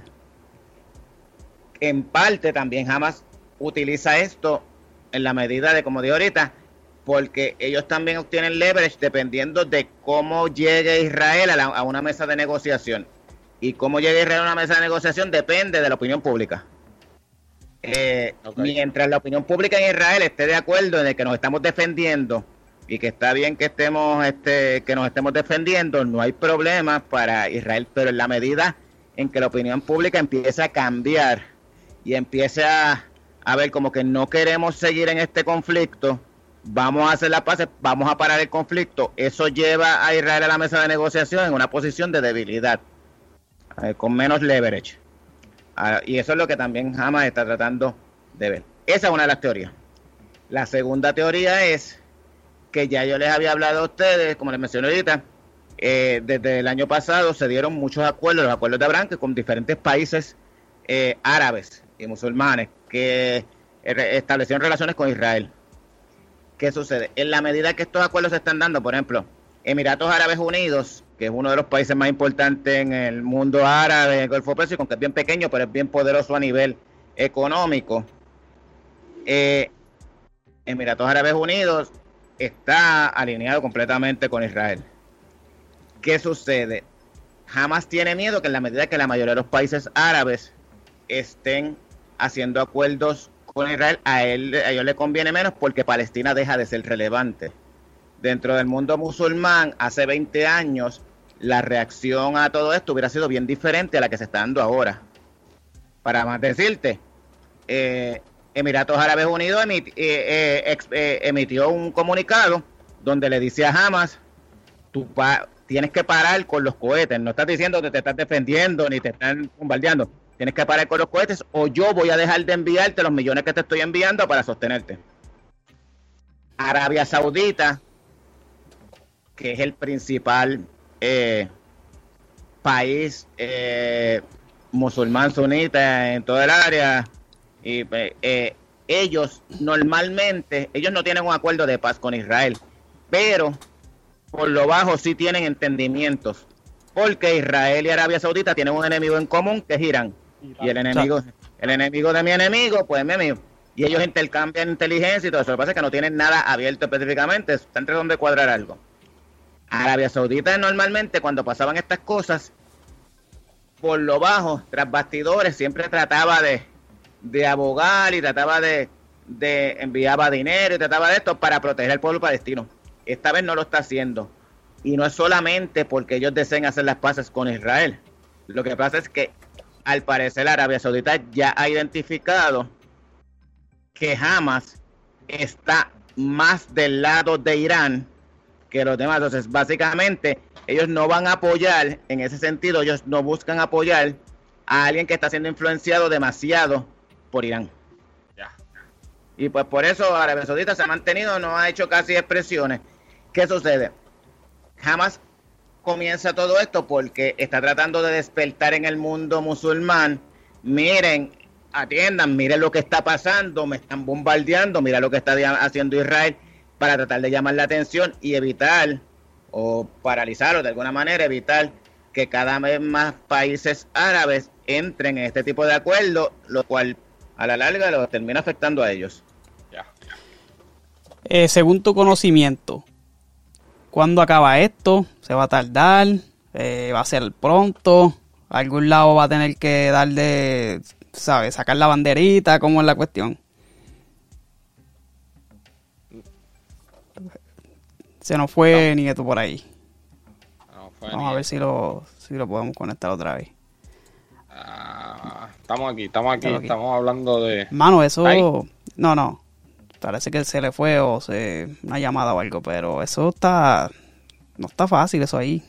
En parte también Hamas utiliza esto en la medida de, como digo ahorita, porque ellos también obtienen leverage dependiendo de cómo llegue Israel a, la- a una mesa de negociación. Y cómo llegue Israel a una mesa de negociación depende de la opinión pública. Eh. Mientras la opinión pública en Israel esté de acuerdo en el que nos estamos defendiendo y que está bien que estemos este que nos estemos defendiendo, no hay problema para Israel, pero en la medida en que la opinión pública empieza a cambiar y empiece a, a ver como que no queremos seguir en este conflicto, vamos a hacer la paz, vamos a parar el conflicto, eso lleva a Israel a la mesa de negociación en una posición de debilidad, eh, con menos leverage. Ah, y eso es lo que también Hamas está tratando de ver. Esa es una de las teorías. La segunda teoría es que ya yo les había hablado a ustedes, como les mencioné ahorita, eh, desde el año pasado se dieron muchos acuerdos, los acuerdos de Abraham, que con diferentes países eh, árabes y musulmanes que establecieron relaciones con Israel. ¿Qué sucede? En la medida que estos acuerdos se están dando, por ejemplo, Emiratos Árabes Unidos, que es uno de los países más importantes en el mundo árabe, el Golfo Pérsico, que es bien pequeño, pero es bien poderoso a nivel económico. Eh, Emiratos Árabes Unidos está alineado completamente con Israel. ¿Qué sucede? Jamás tiene miedo que en la medida que la mayoría de los países árabes estén haciendo acuerdos con Israel, a, él, a ellos le conviene menos porque Palestina deja de ser relevante. Dentro del mundo musulmán, hace 20 años, la reacción a todo esto hubiera sido bien diferente a la que se está dando ahora. Para más decirte, eh, Emiratos Árabes Unidos eh, eh, emitió un comunicado donde le dice a Hamas, tú tienes que parar con los cohetes. No estás diciendo que te estás defendiendo ni te están bombardeando. Tienes que parar con los cohetes o yo voy a dejar de enviarte los millones que te estoy enviando para sostenerte. Arabia Saudita, que es el principal eh, país eh, musulmán sunita en toda el área, y eh, ellos normalmente, ellos no tienen un acuerdo de paz con Israel, pero por lo bajo sí tienen entendimientos, porque Israel y Arabia Saudita tienen un enemigo en común que es Irán, y el enemigo, el enemigo de mi enemigo, pues mi amigo. Y ellos intercambian inteligencia y todo eso. Lo que pasa es que no tienen nada abierto específicamente, están tratando de cuadrar algo. Arabia Saudita normalmente cuando pasaban estas cosas, por lo bajo, tras bastidores, siempre trataba de, de abogar y trataba de, de enviaba dinero y trataba de esto para proteger al pueblo palestino. Esta vez no lo está haciendo. Y no es solamente porque ellos deseen hacer las paces con Israel. Lo que pasa es que al parecer Arabia Saudita ya ha identificado que Hamas está más del lado de Irán que los demás. Entonces, básicamente, ellos no van a apoyar, en ese sentido, ellos no buscan apoyar a alguien que está siendo influenciado demasiado por Irán. Ya. Y pues por eso Arabia Saudita se ha mantenido, no ha hecho casi expresiones. ¿Qué sucede? Jamás comienza todo esto porque está tratando de despertar en el mundo musulmán. Miren, atiendan, miren lo que está pasando, me están bombardeando, mira lo que está haciendo Israel para tratar de llamar la atención y evitar o paralizar o de alguna manera evitar que cada vez más países árabes entren en este tipo de acuerdo, lo cual a la larga los termina afectando a ellos. Eh, según tu conocimiento, ¿cuándo acaba esto? ¿Se va a tardar? Eh, ¿Va a ser pronto? ¿Algún lado va a tener que darle, ¿sabes? Sacar la banderita? ¿Cómo es la cuestión? Se nos fue Nieto por ahí. No, fue Vamos a ver si lo, si lo podemos conectar otra vez. Ah, estamos aquí, estamos aquí, Estamos aquí. estamos hablando de... Mano, eso... No, no. Parece que se le fue o se una llamada o algo, pero eso está... No está fácil eso ahí.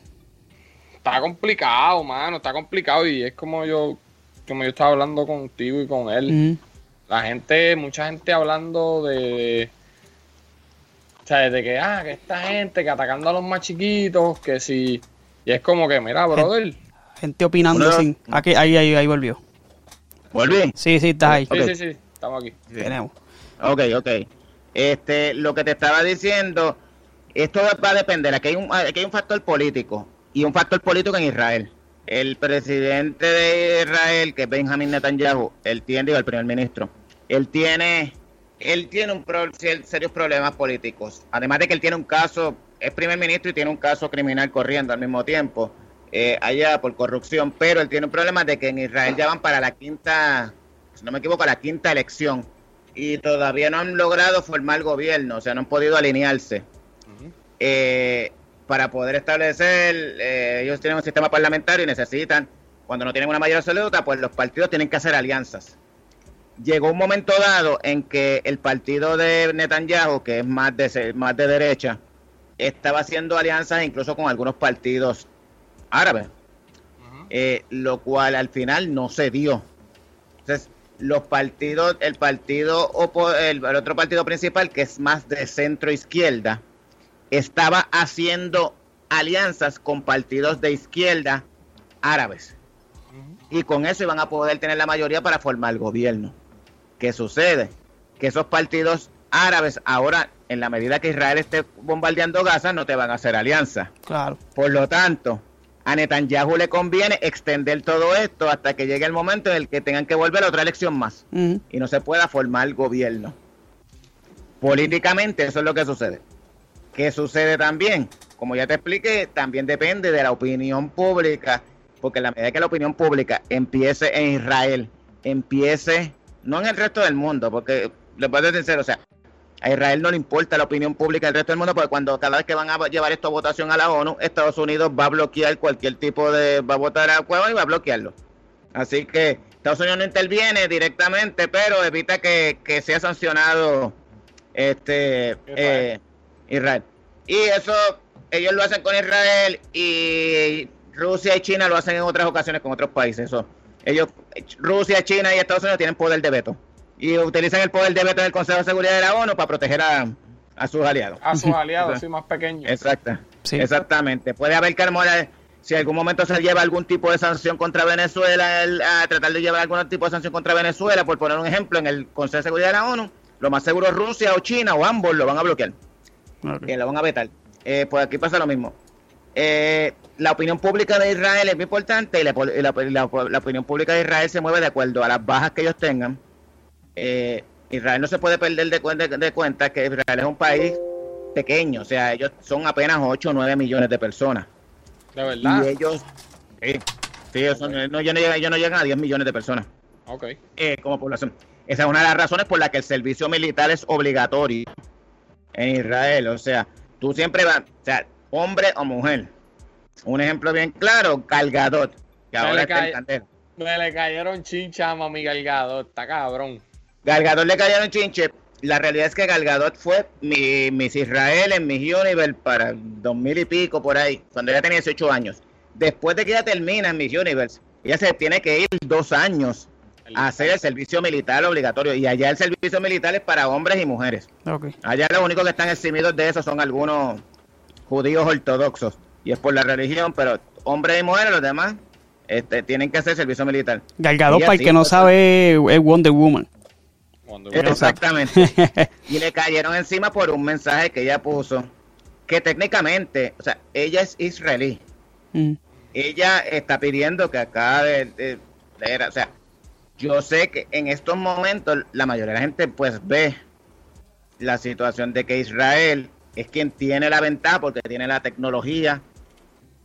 Está complicado, mano, está complicado y es como yo, como yo estaba hablando contigo y con él. La gente, mucha gente hablando de... O sea, de que, ah, que esta gente que atacando a los más chiquitos, que si... Y es como que, mira, brother. Gente opinando sin... Aquí, ahí, ahí, ahí volvió. ¿Volví? Sí, sí, está ahí. Sí, sí, sí, estamos aquí. Tenemos. Ok, ok. Este, lo que te estaba diciendo, esto va a depender. Aquí hay un, aquí hay un factor político y un factor político en Israel. El presidente de Israel, que es Benjamin Netanyahu, él tiene, digo, el primer ministro, él tiene, él tiene un pro- serios problemas políticos. Además de que él tiene un caso, es primer ministro y tiene un caso criminal corriendo al mismo tiempo, eh, allá por corrupción, pero él tiene un problema de que en Israel ya van para la quinta, si no me equivoco, la quinta elección y todavía no han logrado formar gobierno, o sea, no han podido alinearse. Eh, para poder establecer, eh, ellos tienen un sistema parlamentario y necesitan, cuando no tienen una mayoría absoluta, pues los partidos tienen que hacer alianzas. Llegó un momento dado en que el partido de Netanyahu, que es más de, más de derecha, estaba haciendo alianzas incluso con algunos partidos árabes, eh, lo cual al final no se dio. Entonces, los partidos, el partido, el, el otro partido principal, que es más de centro izquierda, estaba haciendo alianzas con partidos de izquierda árabes. Y con eso iban a poder tener la mayoría para formar el gobierno. ¿Qué sucede? Que esos partidos árabes ahora, en la medida que Israel esté bombardeando Gaza, no te van a hacer alianza. Claro. Por lo tanto, a Netanyahu le conviene extender todo esto hasta que llegue el momento en el que tengan que volver a otra elección más y no se pueda formar gobierno. Políticamente eso es lo que sucede. ¿Qué sucede también? Como ya te expliqué, también depende de la opinión pública, porque en la medida que la opinión pública empiece en Israel, empiece, no en el resto del mundo, porque les voy a ser sincero, o sea, a Israel no le importa la opinión pública del resto del mundo, porque cuando cada vez que van a llevar esto a votación a la ONU, Estados Unidos va a bloquear cualquier tipo de, va a votar a Cueva y va a bloquearlo. Así que Estados Unidos no interviene directamente, pero evita que, que sea sancionado este Israel. eh, Israel. Y eso ellos lo hacen con Israel y Rusia y China lo hacen en otras ocasiones con otros países. Eso. Ellos, Rusia, China y Estados Unidos tienen poder de veto y utilizan el poder de veto del Consejo de Seguridad de la ONU para proteger a, a sus aliados. A sus aliados, sí, más pequeños. Exacto. Sí. Exactamente. Puede haber que a lo mejor, si en algún momento se lleva algún tipo de sanción contra Venezuela, el- a tratar de llevar algún tipo de sanción contra Venezuela, por poner un ejemplo, en el Consejo de Seguridad de la ONU, lo más seguro es Rusia o China o ambos lo van a bloquear, Ok. que lo van a vetar. Eh, pues aquí pasa lo mismo. Eh, la opinión pública de Israel es muy importante y la, y la- la opinión pública de Israel se mueve de acuerdo a las bajas que ellos tengan. Eh, Israel no se puede perder de, cuen- de- de cuenta que Israel es un país pequeño, o sea, ellos son apenas 8 o 9 millones de personas. De verdad. Y ellos, sí, sí, ellos, son- no, ellos no llegan, ellos no llegan a 10 millones de personas Ok. eh, como población. Esa es una de las razones por la que el servicio militar es obligatorio en Israel. O sea, tú siempre vas, o sea, hombre o mujer. Un ejemplo bien claro, Galgadot, que ahora le está en. Me le cayeron chincha a Mami Galgado. Está cabrón. Galgadot le cayeron chinche. La realidad es que Galgadot fue mi, Miss Israel en Miss Universe para el 2000 y pico por ahí, cuando ella tenía 18 años. Después de que ella termina en Miss Universe, ella se tiene que ir dos años a hacer el servicio militar obligatorio. Y allá el servicio militar es para hombres y mujeres. Allá los únicos que están eximidos de eso son algunos judíos ortodoxos. Y es por la religión, pero hombres y mujeres, los demás, este, tienen que hacer servicio militar. Galgado, Y para el que no sabe, es Wonder Woman. Cuando- Exactamente. y le cayeron encima por un mensaje que ella puso, que técnicamente, o sea, ella es israelí. Mm. Ella está pidiendo que acá de, de- de- o sea, yo sé que en estos momentos la mayoría de la gente pues ve la situación de que Israel es quien tiene la ventaja porque tiene la tecnología,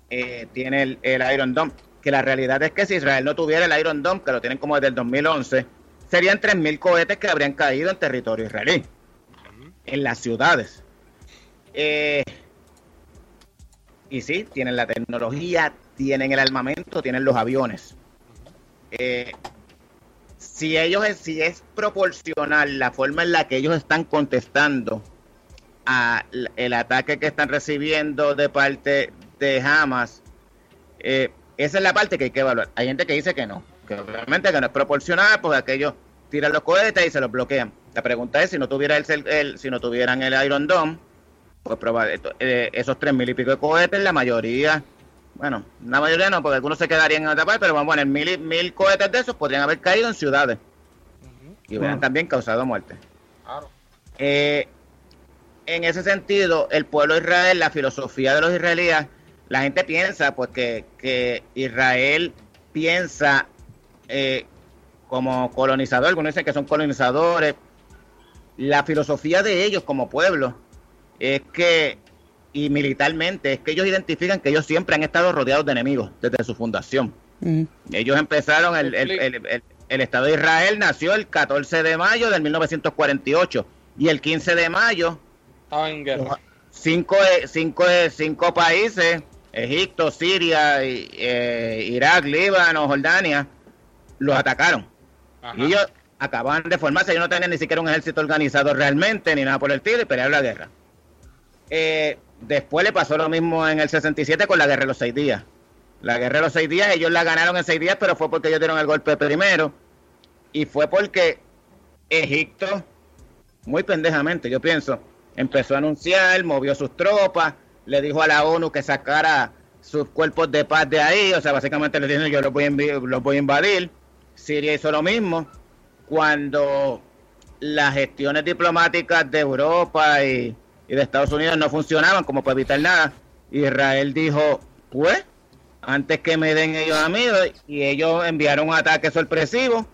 eh, tiene el, el Iron Dome. Que la realidad es que si Israel no tuviera el Iron Dome, que lo tienen como desde el 2011, serían 3.000 cohetes que habrían caído en territorio israelí, en las ciudades. Eh, y sí, tienen la tecnología, tienen el armamento, tienen los aviones. Eh, si ellos si es proporcional la forma en la que ellos están contestando a el ataque que están recibiendo de parte de Hamas, eh, esa es la parte que hay que evaluar. Hay gente que dice que no, que obviamente que no es proporcional, porque aquellos tiran los cohetes y se los bloquean. La pregunta es si no tuviera el, el- si no tuvieran el Iron Dome, pues probable, eh, esos tres mil y pico de cohetes, la mayoría, bueno, la mayoría no, porque algunos se quedarían en otra parte, pero vamos a poner mil, mil cohetes de esos podrían haber caído en ciudades y hubieran también causado muerte. Claro. Eh, en ese sentido, el pueblo de Israel, la filosofía de los israelíes, la gente piensa pues que, que Israel piensa eh, como colonizador, algunos dicen que son colonizadores. La filosofía de ellos como pueblo es que, y militarmente, es que ellos identifican que ellos siempre han estado rodeados de enemigos desde su fundación. Mm. Ellos empezaron, el, el, el- el- el Estado de Israel nació el 14 de mayo del 1948 y el 15 de mayo Estaba en guerra. cinco, de- cinco, de- cinco países, Egipto, Siria, y, eh, Irak, Líbano, Jordania, los atacaron. Ajá. Y ellos acababan de formarse, ellos no tenían ni siquiera un ejército organizado realmente, ni nada por el estilo, y pelearon la guerra. Eh, después le pasó lo mismo en el 67 con la guerra de los seis días. La guerra de los seis días, ellos la ganaron en seis días, pero fue porque ellos dieron el golpe primero. Y fue porque Egipto, muy pendejamente, yo pienso, empezó a anunciar, movió sus tropas, le dijo a la ONU que sacara sus cuerpos de paz de ahí, o sea, básicamente le dijeron yo los voy a, los voy a invadir. Siria hizo lo mismo. Cuando las gestiones diplomáticas de Europa y, de Estados Unidos no funcionaban como para evitar nada, Israel dijo, pues, antes que me den ellos a mí, y ellos enviaron un ataque sorpresivo,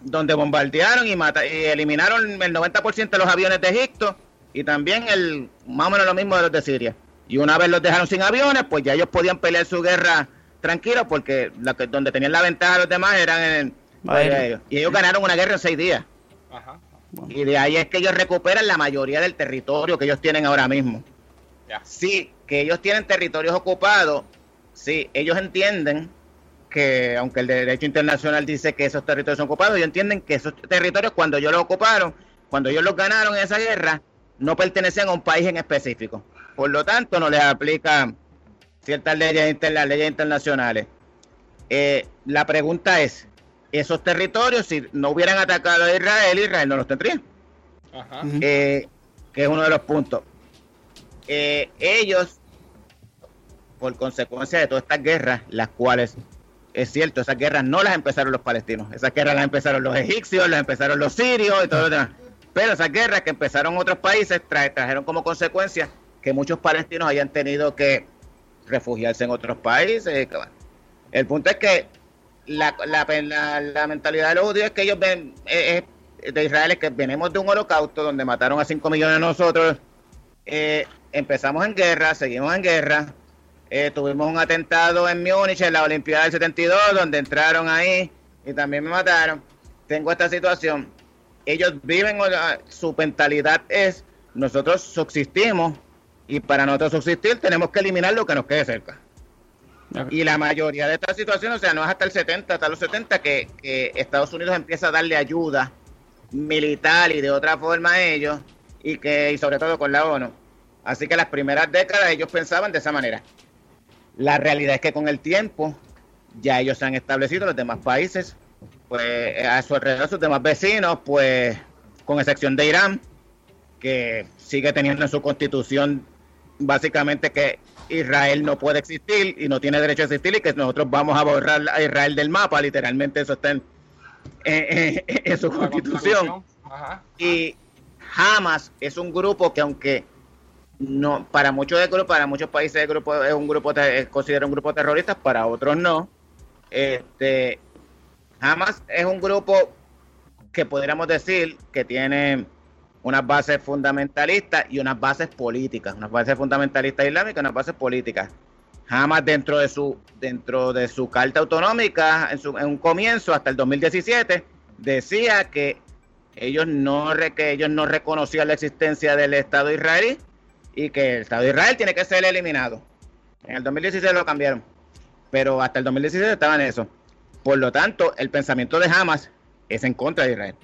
donde bombardearon y, mata y eliminaron el 90% de los aviones de Egipto y también el más o menos lo mismo de los de Siria. Y una vez los dejaron sin aviones, pues ya ellos podían pelear su guerra tranquilos porque la que, donde tenían la ventaja los demás eran en, Vale. pues, ellos. Y ellos ganaron una guerra en seis días. Ajá. Y de ahí es que ellos recuperan la mayoría del territorio que ellos tienen ahora mismo. Ya. Sí, que ellos tienen territorios ocupados, sí, ellos entienden que, aunque el derecho internacional dice que esos territorios son ocupados, ellos entienden que esos territorios, cuando ellos los ocuparon, cuando ellos los ganaron en esa guerra, no pertenecían a un país en específico. por lo tanto no les aplica ciertas leyes, las leyes internacionales. Eh, la pregunta es, esos territorios, si no hubieran atacado a Israel, Israel no los tendría. Ajá. Eh, que es uno de los puntos. Eh, ellos, por consecuencia de todas estas guerras, las cuales, es cierto, esas guerras no las empezaron los palestinos, esas guerras las empezaron los egipcios, las empezaron los sirios y todo lo demás. Pero esas guerras que empezaron otros países trajeron como consecuencia que muchos palestinos hayan tenido que refugiarse en otros países. El punto es que la, la, mentalidad de los judíos es que ellos ven, eh, de Israel es que venimos de un holocausto donde mataron a 5 millones de nosotros, eh, empezamos en guerra, seguimos en guerra, eh, tuvimos un atentado en Múnich en la Olimpiada del 72 donde entraron ahí y también me mataron. Tengo esta situación. Ellos viven, su mentalidad es, nosotros subsistimos y para nosotros subsistir tenemos que eliminar lo que nos quede cerca. Y la mayoría de estas situaciones, o sea, no es hasta el 70, hasta los 70 que, Estados Unidos empieza a darle ayuda militar y de otra forma a ellos, y que y sobre todo con la ONU. Así que las primeras décadas ellos pensaban de esa manera. La realidad es que con el tiempo ya ellos se han establecido, los demás países, pues a su alrededor, sus demás vecinos, pues con excepción de Irán, que sigue teniendo en su constitución básicamente que Israel no puede existir y no tiene derecho a existir y que nosotros vamos a borrar a Israel del mapa, literalmente eso está en, su constitución. Y Hamas es un grupo que aunque no para muchos de para muchos países de grupo es un grupo es considera un grupo terrorista, para otros no. Este Hamas es un grupo que podríamos decir que tiene unas bases fundamentalistas y unas bases políticas, unas bases fundamentalistas islámicas y unas bases políticas. Jamás dentro de su dentro de su carta autonómica, en, su, en un comienzo hasta el 2017, decía que ellos no que ellos no reconocían la existencia del Estado israelí y que el Estado de Israel tiene que ser eliminado. En el 2016 lo cambiaron, pero hasta el 2017 estaban en eso. Por lo tanto, el pensamiento de Hamas es en contra de Israel.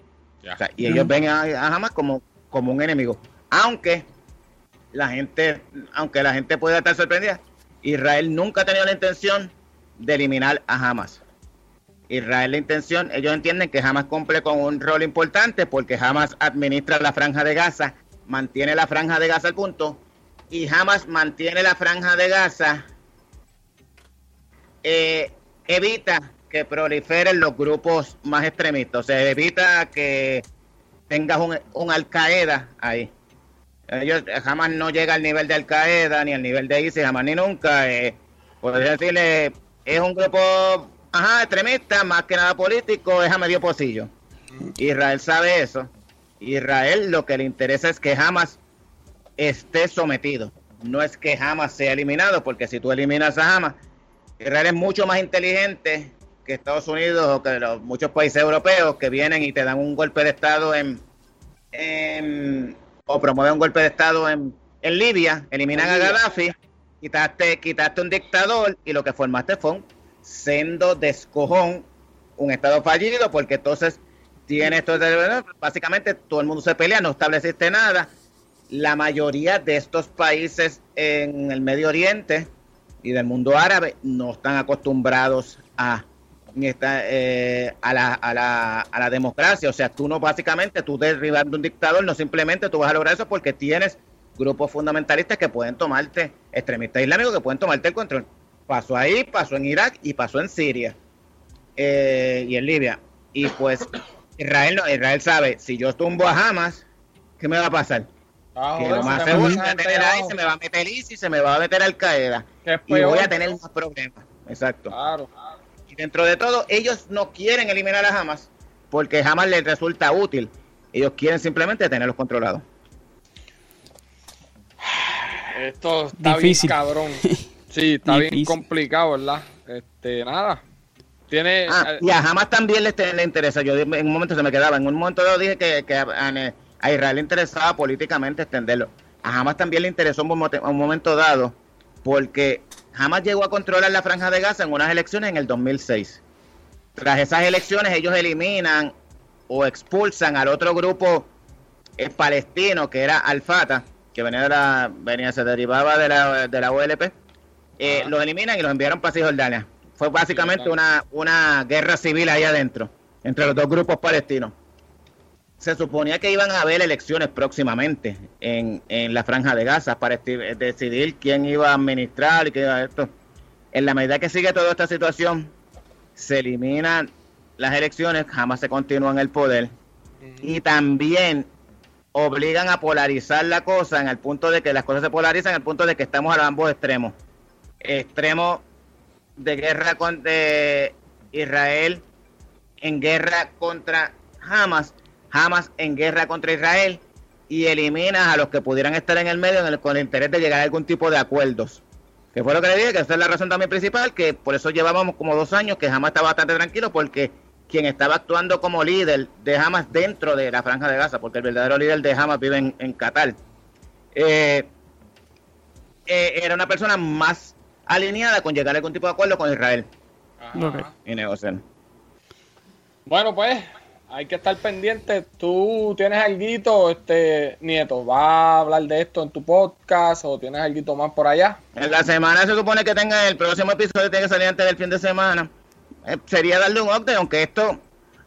y ellos ven a, a Hamas como como un enemigo. Aunque la gente, aunque la gente pueda estar sorprendida, Israel nunca ha tenido la intención de eliminar a Hamas. Israel la intención, ellos entienden que Hamas cumple con un rol importante porque Hamas administra la franja de Gaza, mantiene la franja de Gaza al punto, y Hamas mantiene la franja de Gaza, eh, evita que proliferen los grupos más extremistas, o sea, evita que tengas un, un Al Qaeda ahí. Ellos jamás no llega al nivel de Al Qaeda ni al nivel de ISIS, jamás ni nunca. Eh, podría decirle, es un grupo ajá, extremista, más que nada político, es a medio pocillo. Israel sabe eso. Israel lo que le interesa es que jamás esté sometido. No es que jamás sea eliminado, porque si tú eliminas a Hamas, Israel es mucho más inteligente que Estados Unidos o que los, muchos países europeos que vienen y te dan un golpe de Estado en, o promueven un golpe de Estado en, en Libia, eliminan a Gaddafi, quitaste, quitaste un dictador y lo que formaste fue un sendo descojón, un Estado fallido, porque entonces tienes todo, básicamente todo el mundo se pelea, no estableciste nada. La mayoría de estos países en el Medio Oriente y del mundo árabe no están acostumbrados a eh, a, la, a, la, a la democracia. O sea, tú no básicamente, tú derribando un dictador, no simplemente tú vas a lograr eso porque tienes grupos fundamentalistas que pueden tomarte, extremistas islámicos que pueden tomarte el control. Pasó ahí, pasó en Irak y pasó en Siria eh, y en Libia. Y pues Israel no, Israel sabe, si yo tumbo a Hamas, ¿qué me va a pasar? Ah, que lo más seguro se me va a meter ISIS, se me va a meter Al Qaeda y voy a tener más problemas. Exacto. Claro dentro de todo, ellos no quieren eliminar a Hamas porque Hamas les resulta útil. Ellos quieren simplemente tenerlos controlados. Esto está Difícil. bien cabrón. Sí, está bien complicado, ¿verdad? Este, nada. Tiene, ah, y a Hamas también le, le, interesa. Yo en un momento se me quedaba. En un momento yo dije que, a, Israel le interesaba políticamente extenderlo. A Hamas también le interesó un, un momento dado porque jamás llegó a controlar la franja de Gaza en unas elecciones en el 2006. Tras esas elecciones ellos eliminan o expulsan al otro grupo eh, palestino que era Al-Fatah que venía de la, venía, se derivaba de la, de la OLP, eh, los eliminan y los enviaron para Cisjordania. Fue básicamente una, una guerra civil ahí adentro, entre los dos grupos palestinos. Se suponía que iban a haber elecciones próximamente en, en la franja de Gaza para esti- decidir quién iba a administrar y qué iba a esto. En la medida que sigue toda esta situación, se eliminan las elecciones, jamás se continúa en el poder y también obligan a polarizar la cosa en el punto de que las cosas se polarizan en el punto de que estamos a ambos extremos. Extremo de guerra con de Israel en guerra contra Hamas, Hamas en guerra contra Israel y eliminas a los que pudieran estar en el medio en el- con el interés de llegar a algún tipo de acuerdos. Que fue lo que le dije, que esa es la razón también principal, que por eso llevábamos como dos años que Hamas estaba bastante tranquilo, porque quien estaba actuando como líder de Hamas dentro de la franja de Gaza, porque el verdadero líder de Hamas vive en, en Qatar, eh, eh, era una persona más alineada con llegar a algún tipo de acuerdo con Israel Ajá. Ok. y negociar. Bueno, pues hay que estar pendiente. Tú tienes algo, este Nieto, ¿vas a hablar de esto en tu podcast o tienes algo más por allá? En la semana se supone que tenga el próximo episodio, tiene que salir antes del fin de semana. Eh, sería darle un update, aunque esto,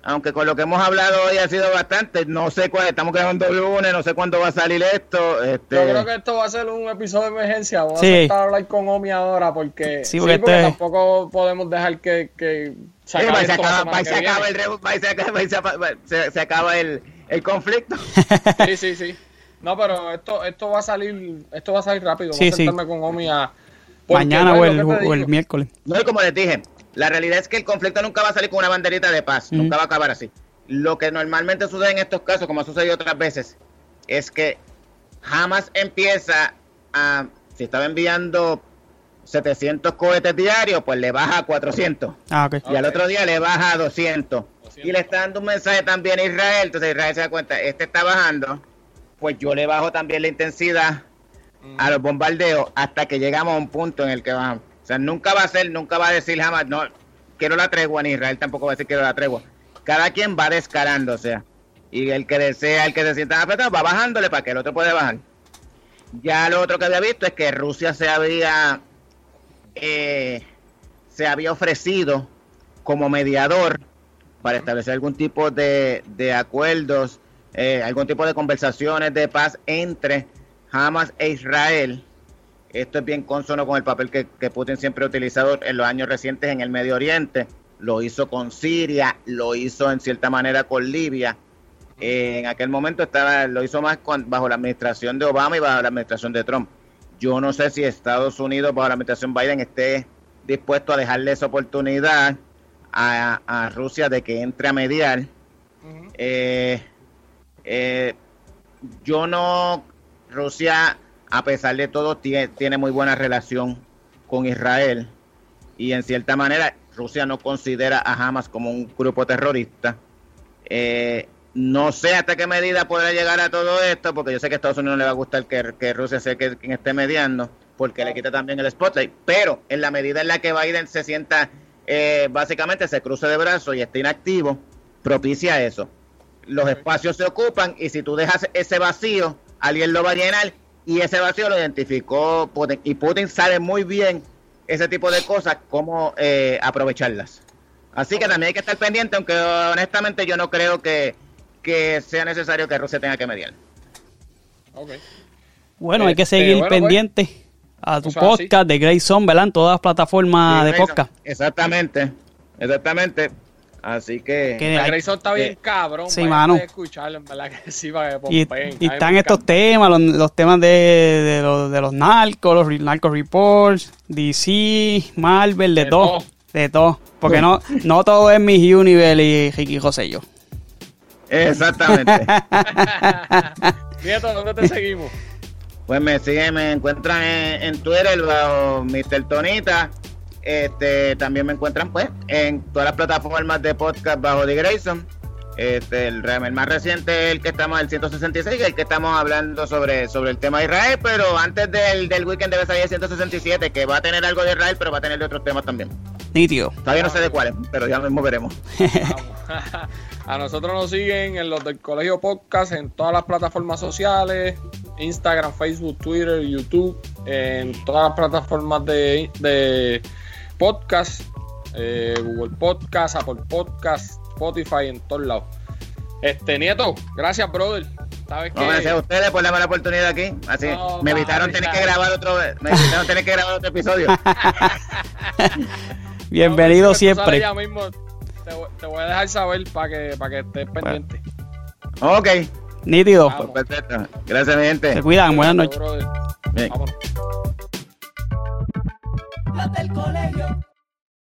aunque con lo que hemos hablado hoy ha sido bastante, no sé cuál, estamos grabando el lunes, no sé cuándo va a salir esto. Este, Yo creo que esto va a ser un episodio de emergencia. Vamos Sí. a sentar a hablar con Omi ahora porque, Sí, porque este- tampoco podemos dejar que, que Sí, y se acaba, el el, conflicto. Sí, sí, sí. No, pero esto, esto va a salir, esto va a salir rápido. Sí, Vamos a sí. sentarme con Omi a porque, Mañana o pues, el, o el miércoles. No, y como les dije, la realidad es que el conflicto nunca va a salir con una banderita de paz, nunca va a acabar así. Lo que normalmente sucede en estos casos, como ha sucedido otras veces, es que jamás empieza a, si estaba enviando 700 cohetes diarios, pues le baja a 400. Ah, ok. Y al Ok. otro día le baja a 200. 200. Y le está dando un mensaje también a Israel. Entonces Israel se da cuenta, este está bajando, pues yo le bajo también la intensidad a los bombardeos hasta que llegamos a un punto en el que bajamos. O sea, nunca va a ser, nunca va a decir jamás, no, quiero la tregua, ni Israel tampoco va a decir quiero la tregua. Cada quien va descarando, o sea. Y el que desea, el que se sienta apretado, va bajándole para que el otro pueda bajar. Ya lo otro que había visto es que Rusia se había eh, se había ofrecido como mediador para establecer algún tipo de, de acuerdos, eh, algún tipo de conversaciones de paz entre Hamas e Israel. Esto es bien consono con el papel que, que Putin siempre ha utilizado en los años recientes en el Medio Oriente. Lo hizo con Siria, lo hizo en cierta manera con Libia. Eh, en aquel momento estaba, lo hizo más con- bajo la administración de Obama y bajo la administración de Trump. Yo no sé si Estados Unidos bajo la administración Biden esté dispuesto a dejarle esa oportunidad a, a Rusia de que entre a mediar. Eh, eh, yo no, Rusia, a pesar de todo, tiene, tiene muy buena relación con Israel y en cierta manera Rusia no considera a Hamas como un grupo terrorista. Eh, no sé hasta qué medida podrá llegar a todo esto, porque yo sé que a Estados Unidos no le va a gustar que, que Rusia sea que- quien esté mediando, porque le quita también el spotlight. Pero en la medida en la que Biden se sienta, eh, básicamente se cruce de brazos y esté inactivo, propicia eso. Los espacios se ocupan y si tú dejas ese vacío, alguien lo va a llenar y ese vacío lo identificó Putin. Y Putin sabe muy bien ese tipo de cosas, cómo eh, aprovecharlas. Así que también hay que estar pendiente, aunque honestamente yo no creo que, que sea necesario que Rusia tenga que mediar. Bueno, hay que Este, seguir bueno, pues. pendiente a tu O sea, podcast de Grayson, ¿verdad? En todas las plataformas Sí, de Grayson. podcast. Exactamente, exactamente. Así que... Que- Grayson está bien cabrón. sí, mano. escucharlo, en verdad que sí, para que Y, están estos temas, los, los temas de, de, los, de los narcos, los re- narco reports, DC, Marvel, de, De todo, todo. de todo. Porque no, no todo es Miss Universe y Ricky Rosselló. Exactamente. Nieto, ¿dónde te seguimos? Pues me siguen, me encuentran en, en Twitter bajo Mr. Tonita. Este, también me encuentran pues en todas las plataformas de podcast bajo The Grayson. Este, el, el más reciente es el que estamos, el 166, el que estamos hablando sobre, sobre el tema de Israel, pero antes del, del weekend debe salir el 167, que va a tener algo de Israel, pero va a tener de otros temas también. Nítido. Todavía no sé de cuáles, pero ya mismo veremos. A nosotros nos siguen en los del Colegio Podcast, en todas las plataformas sociales. Instagram, Facebook, Twitter, YouTube, en todas las plataformas de, de podcast, eh, Google Podcast, Apple Podcast, Spotify, en todos lados. Este, Nieto, gracias, brother. ¿Sabes No, qué? gracias a ustedes por darme la oportunidad aquí. Así, No, me evitaron tener que grabar otro, me evitaron tener que grabar otro episodio. Bienvenido No, sale siempre. ya mismo, te, voy- te voy a dejar saber para que, para que estés pendiente. ok, Nítido. Vamos. pues perfecto. Gracias, mi gente. Se cuidan. Buenas noches. Vámonos. Los del colegio.